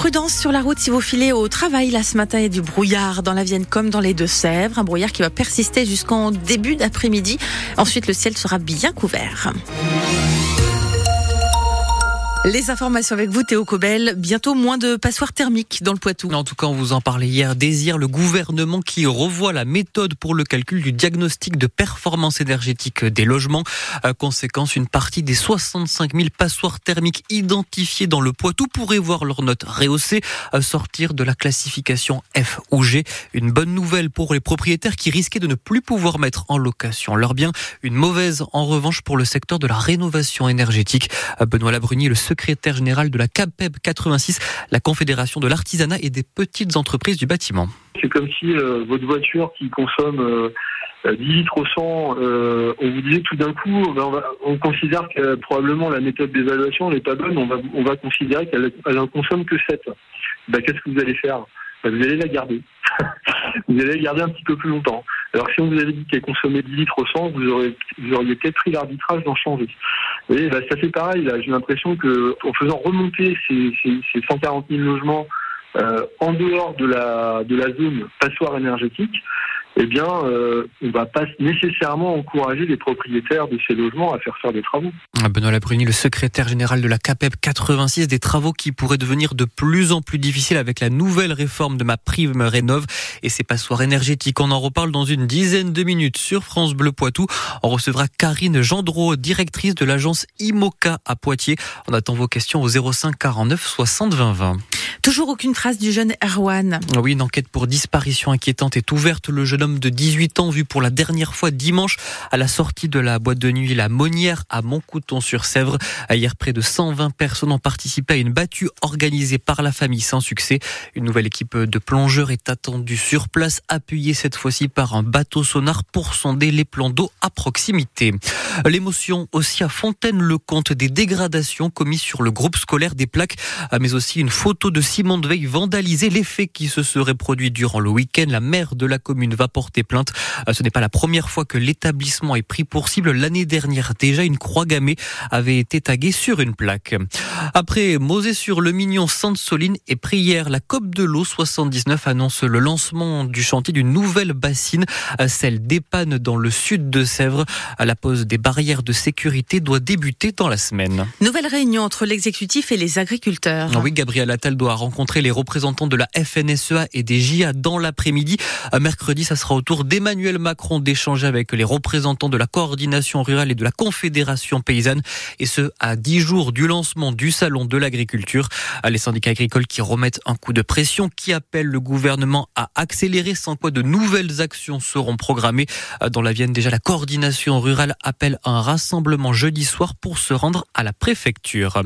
Prudence sur la route si vous filez au travail. Là, ce matin, il y a du brouillard dans la Vienne comme dans les Deux-Sèvres. Un brouillard qui va persister jusqu'en début d'après-midi. Ensuite, le ciel sera bien couvert. Les informations avec vous, Théo Cobel. Bientôt moins de passoires thermiques dans le Poitou. En tout cas, on vous en parlait hier. Désire le gouvernement qui revoit la méthode pour le calcul du diagnostic de performance énergétique des logements. Conséquence, une partie des 65 000 passoires thermiques identifiées dans le Poitou pourraient voir leur note rehaussée, sortir de la classification F ou G. Une bonne nouvelle pour les propriétaires qui risquaient de ne plus pouvoir mettre en location leurs biens. Une mauvaise, en revanche, pour le secteur de la rénovation énergétique. Benoît Labruni, le secrétaire général de la CAPEB 86, la Confédération de l'artisanat et des petites entreprises du bâtiment. C'est comme si euh, votre voiture qui consomme euh, 10 litres au 100, euh, on vous disait tout d'un coup, ben, on, considère que probablement la méthode d'évaluation n'est pas bonne, on va, on va considérer qu'elle n'en consomme que 7. Ben, Qu'est-ce que vous allez faire? Ben, Vous allez la garder. vous allez la garder un petit peu plus longtemps. Alors si on vous avait dit qu'elle consommait 10 litres au 100, vous, vous auriez peut-être pris l'arbitrage d'en changer. Voyez, bah, ça fait pareil. Là, j'ai l'impression que en faisant remonter ces, ces, ces 140 000 logements euh, en dehors de la zone passoire énergétique, eh bien, euh, on ne va pas nécessairement encourager les propriétaires de ces logements à faire faire des travaux. Benoît Labruni, le secrétaire général de la CAPEB 86, des travaux qui pourraient devenir de plus en plus difficiles avec la nouvelle réforme de ma prime rénove et ses passoires énergétiques. On en reparle dans une dizaine de minutes sur France Bleu Poitou. On recevra Karine Gendreau, directrice de l'agence IMOCA à Poitiers. On attend vos questions au 05 49 60 20 20. Toujours aucune trace du jeune Erwan. Oui, une enquête pour disparition inquiétante est ouverte. Le jeune homme de 18 ans vu pour la dernière fois dimanche à la sortie de la boîte de nuit La Monnière à Montcouton-sur-Sèvre. Hier, près de 120 personnes ont participé à une battue organisée par la famille sans succès. Une nouvelle équipe de plongeurs est attendue sur place, appuyée cette fois-ci par un bateau sonar pour sonder les plans d'eau à proximité. L'émotion aussi à Fontaine-le-Comte des dégradations commises sur le groupe scolaire des plaques, mais aussi une photo de Simon Veil vandalisé. L'effet qui se serait produit durant le week-end, la maire de la commune va porter plainte. Ce n'est pas la première fois que l'établissement est pris pour cible. L'année dernière, déjà, une croix gammée avait été taguée sur une plaque. Après Mosée sur le Mignon, Sainte-Soline et Prière, la COP de l'eau 79 annonce le lancement du chantier d'une nouvelle bassine, celle d'Épanne dans le sud de Sèvres. La pose des barrières de sécurité doit débuter dans la semaine. Nouvelle réunion entre l'exécutif et les agriculteurs. Oui, Gabriel Attal doit rencontrer les représentants de la FNSEA et des JA dans l'après-midi. Mercredi, ça sera au tour d'Emmanuel Macron d'échanger avec les représentants de la coordination rurale et de la confédération paysanne. Et ce, à dix jours du lancement du salon de l'agriculture. Les syndicats agricoles qui remettent un coup de pression, qui appellent le gouvernement à accélérer, sans quoi de nouvelles actions seront programmées. Dans la Vienne, déjà, la coordination rurale appelle un rassemblement jeudi soir pour se rendre à la préfecture.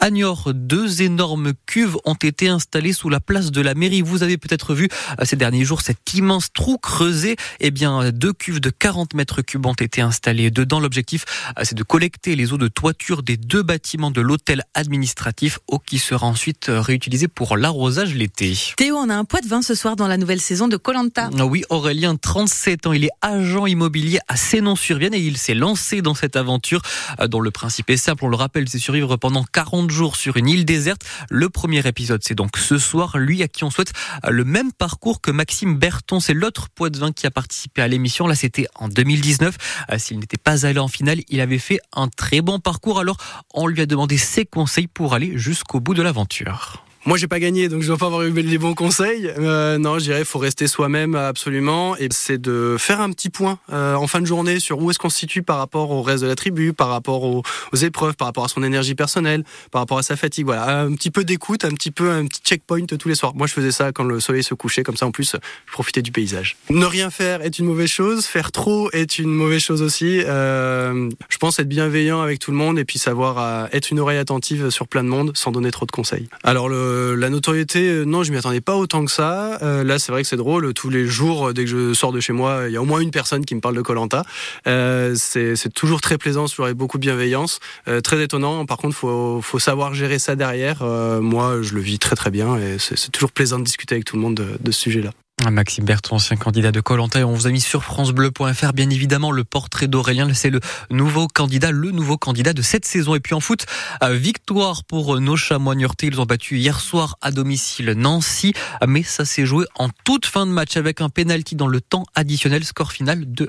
À Niort, deux énormes cuves ont été installées sous la place de la mairie. Vous avez peut-être vu ces derniers jours cet immense trou creusé. Eh bien, deux cuves de 40 mètres cubes ont été installées dedans. L'objectif, c'est de collecter les eaux de toiture des deux bâtiments de l'hôtel administratif, eau qui sera ensuite réutilisée pour l'arrosage l'été. Théo, on a un poids de vin ce soir dans la nouvelle saison de Colanta. Oui, Aurélien, 37 ans, il est agent immobilier à Sénon-sur-Vienne et il s'est lancé dans cette aventure dont le principe est simple. On le rappelle, c'est survivre pendant 40 jours sur une île déserte. Le premier épisode, c'est donc ce soir. Lui à qui on souhaite le même parcours que Maxime Berton, c'est l'autre poids de vin qui a participé à l'émission. Là, c'était en 2019. S'il n'était pas allé en finale, il avait fait un très bon parcours. Alors, on lui a demandé ses conseils pour aller jusqu'au bout de l'aventure. Moi, j'ai pas gagné, donc je dois pas avoir eu les bons conseils. Euh, non, je dirais, faut rester soi-même absolument, et c'est de faire un petit point euh, en fin de journée sur où est-ce qu'on se situe par rapport au reste de la tribu, par rapport aux, épreuves, par rapport à son énergie personnelle, par rapport à sa fatigue. Voilà, un petit peu d'écoute, un petit peu un petit checkpoint tous les soirs. Moi, je faisais ça quand le soleil se couchait, comme ça, en plus, je profitais du paysage. Ne rien faire est une mauvaise chose, faire trop est une mauvaise chose aussi. Euh, je pense être bienveillant avec tout le monde et puis savoir euh, être une oreille attentive sur plein de monde sans donner trop de conseils. Alors le la notoriété, non, je m'y attendais pas autant que ça. Euh, là, c'est vrai que c'est drôle. Tous les jours, dès que je sors de chez moi, il y a au moins une personne qui me parle de Colanta. Euh, c'est toujours très plaisant, toujours avec beaucoup de bienveillance. Euh, très étonnant. Par contre, faut faut savoir gérer ça derrière. moi, je le vis très très bien et c'est toujours plaisant de discuter avec tout le monde de, de ce sujet-là. Maxime Bertrand, ancien candidat de Colanta, on vous a mis sur francebleu.fr bien évidemment le portrait d'Aurélien, c'est le nouveau candidat, le nouveau candidat de cette saison. Et puis en foot, victoire pour nos chamois Niortais, ils ont battu hier soir à domicile Nancy, mais ça s'est joué en toute fin de match avec un penalty dans le temps additionnel, score final 2-1.